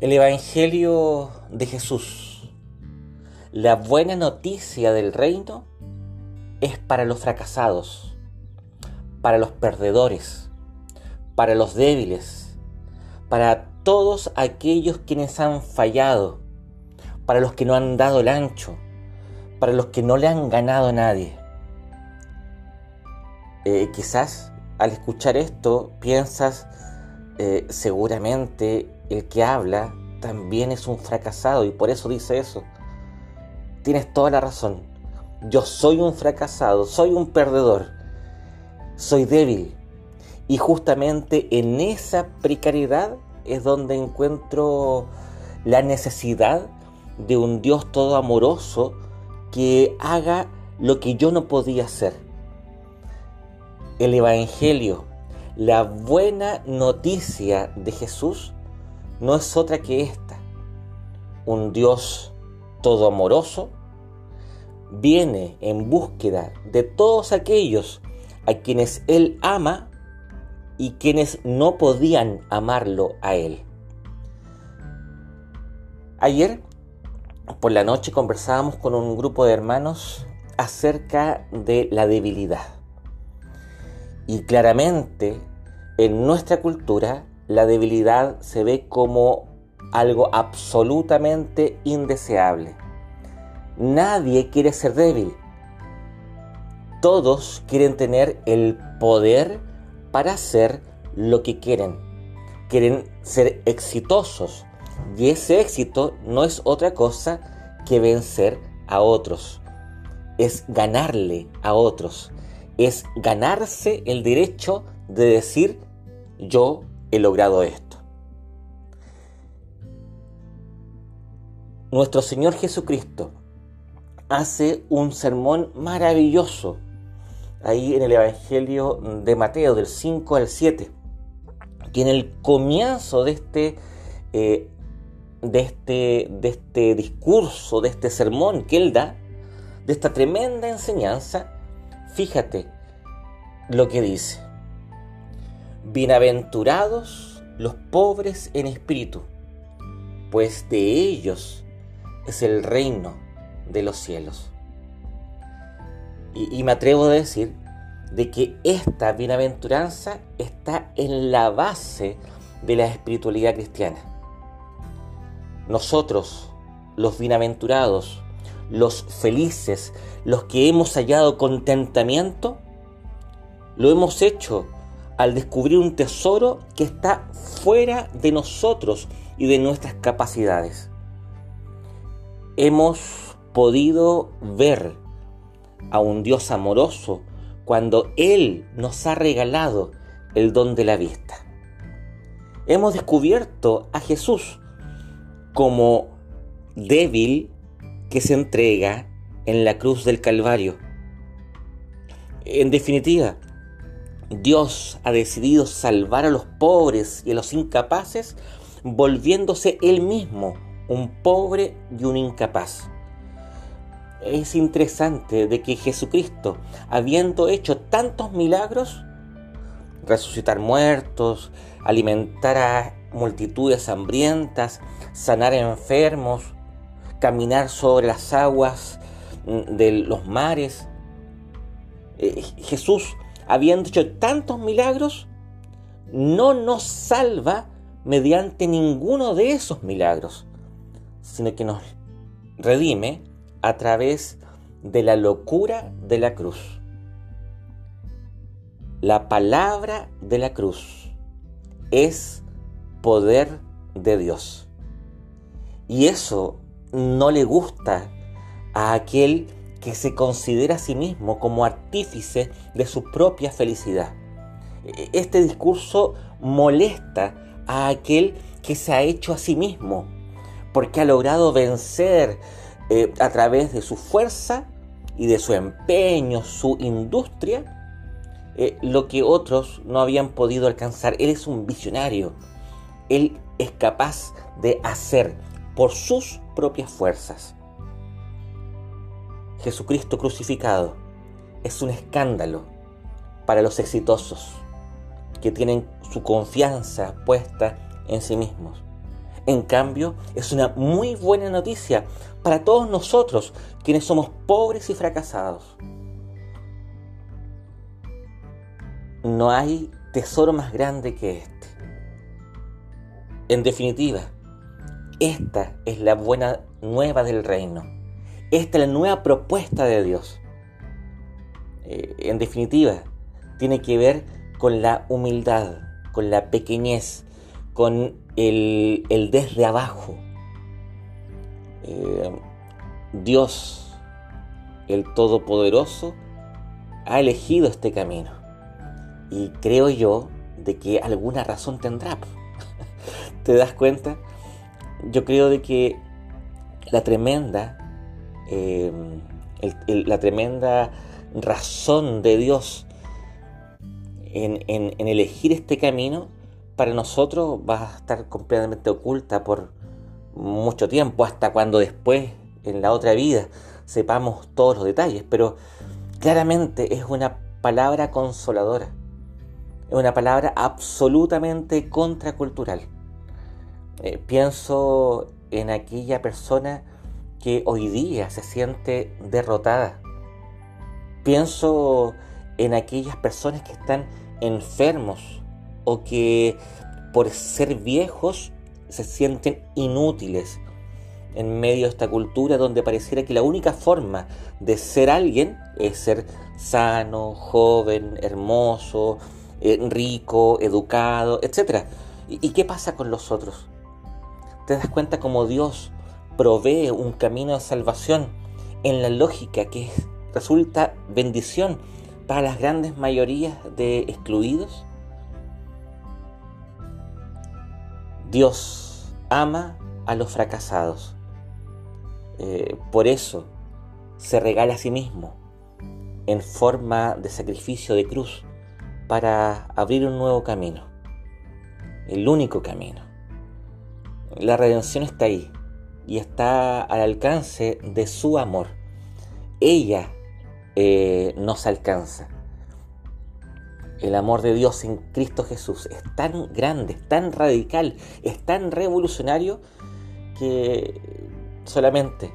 El Evangelio de Jesús, la buena noticia del reino, es para los fracasados, para los perdedores, para los débiles, para todos aquellos quienes han fallado, para los que no han dado el ancho, para los que no le han ganado a nadie. Eh, quizás al escuchar esto piensas, eh, seguramente el que habla también es un fracasado y por eso dice eso. Tienes toda la razón. Yo soy un fracasado, soy un perdedor, soy débil. Y justamente en esa precariedad es donde encuentro la necesidad de un Dios todo amoroso que haga lo que yo no podía hacer. El Evangelio, la buena noticia de Jesús, no es otra que esta. Un Dios todo amoroso viene en búsqueda de todos aquellos a quienes Él ama y quienes no podían amarlo a Él. Ayer por la noche conversábamos con un grupo de hermanos acerca de la debilidad. Y claramente en nuestra cultura la debilidad se ve como algo absolutamente indeseable. Nadie quiere ser débil. Todos quieren tener el poder para hacer lo que quieren. Quieren ser exitosos. Y ese éxito no es otra cosa que vencer a otros. Es ganarle a otros. Es ganarse el derecho de decir yo he logrado esto. Nuestro Señor Jesucristo hace un sermón maravilloso ahí en el Evangelio de Mateo del 5 al 7, que en el comienzo de este, eh, de este, de este discurso, de este sermón que él da, de esta tremenda enseñanza, fíjate lo que dice. Bienaventurados los pobres en espíritu, pues de ellos es el reino de los cielos. Y, me atrevo a decir de que esta bienaventuranza está en la base de la espiritualidad cristiana. Nosotros, los bienaventurados, los felices, los que hemos hallado contentamiento, lo hemos hecho al descubrir un tesoro que está fuera de nosotros y de nuestras capacidades. Hemos podido ver a un Dios amoroso cuando Él nos ha regalado el don de la vista. Hemos descubierto a Jesús como débil que se entrega en la cruz del Calvario. En definitiva, Dios ha decidido salvar a los pobres y a los incapaces, volviéndose Él mismo un pobre y un incapaz. Es interesante de que Jesucristo, habiendo hecho tantos milagros, resucitar muertos, alimentar a multitudes hambrientas, sanar enfermos, caminar sobre las aguas mm, de los mares, eh, Jesús habiendo hecho tantos milagros, no nos salva mediante ninguno de esos milagros, sino que nos redime a través de la locura de la cruz. La palabra de la cruz es poder de Dios. Y eso no le gusta a aquel que se considera a sí mismo como artífice de su propia felicidad. E-, este discurso molesta a aquel que se ha hecho a sí mismo, porque ha logrado vencer eh, a través de su fuerza y de su empeño, su industria, eh, lo que otros no habían podido alcanzar. Él es un visionario. Él es capaz de hacer por sus propias fuerzas. Jesucristo crucificado es un escándalo para los exitosos, que tienen su confianza puesta en sí mismos. En cambio, es una muy buena noticia para todos nosotros, quienes somos pobres y fracasados. No hay tesoro más grande que este. En definitiva, esta es la buena nueva del reino. Esta es la nueva propuesta de Dios. Eh, en definitiva, tiene que ver con la humildad, con la pequeñez, con el, desde abajo. Eh, Dios, el Todopoderoso, ha elegido este camino. Y creo yo de que alguna razón tendrá. ¿Te das cuenta? Yo creo de que la tremenda, eh, la tremenda razón de Dios en, elegir este camino, para nosotros va a estar completamente oculta por mucho tiempo, hasta cuando después, en la otra vida, sepamos todos los detalles. Pero claramente es una palabra consoladora, es una palabra absolutamente contracultural. Eh, pienso en aquella persona que hoy día se siente derrotada. Pienso en aquellas personas que están enfermos o que por ser viejos se sienten inútiles en medio de esta cultura donde pareciera que la única forma de ser alguien es ser sano, joven, hermoso, eh, rico, educado, etc. ¿Y qué pasa con los otros? ¿Te das cuenta cómo Dios provee un camino de salvación en la lógica que resulta bendición para las grandes mayorías de excluidos? Dios ama a los fracasados. Eh, por eso se regala a sí mismo en forma de sacrificio de cruz para abrir un nuevo camino, el único camino. La redención está ahí y está al alcance de su amor. Ella eh, nos alcanza. El amor de Dios en Cristo Jesús es tan grande, es tan radical, es tan revolucionario que solamente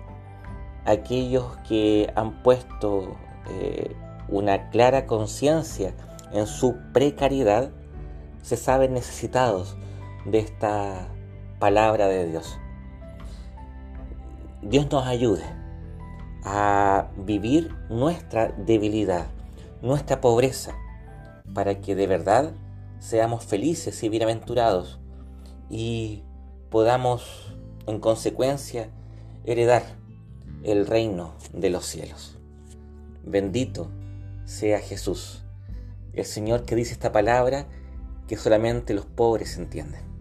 aquellos que han puesto eh, una clara conciencia en su precariedad se saben necesitados de esta palabra de Dios. Dios nos ayude a vivir nuestra debilidad, nuestra pobreza, para que de verdad seamos felices y bienaventurados y podamos en consecuencia heredar el reino de los cielos. Bendito sea Jesús, el Señor que dice esta palabra que solamente los pobres entienden.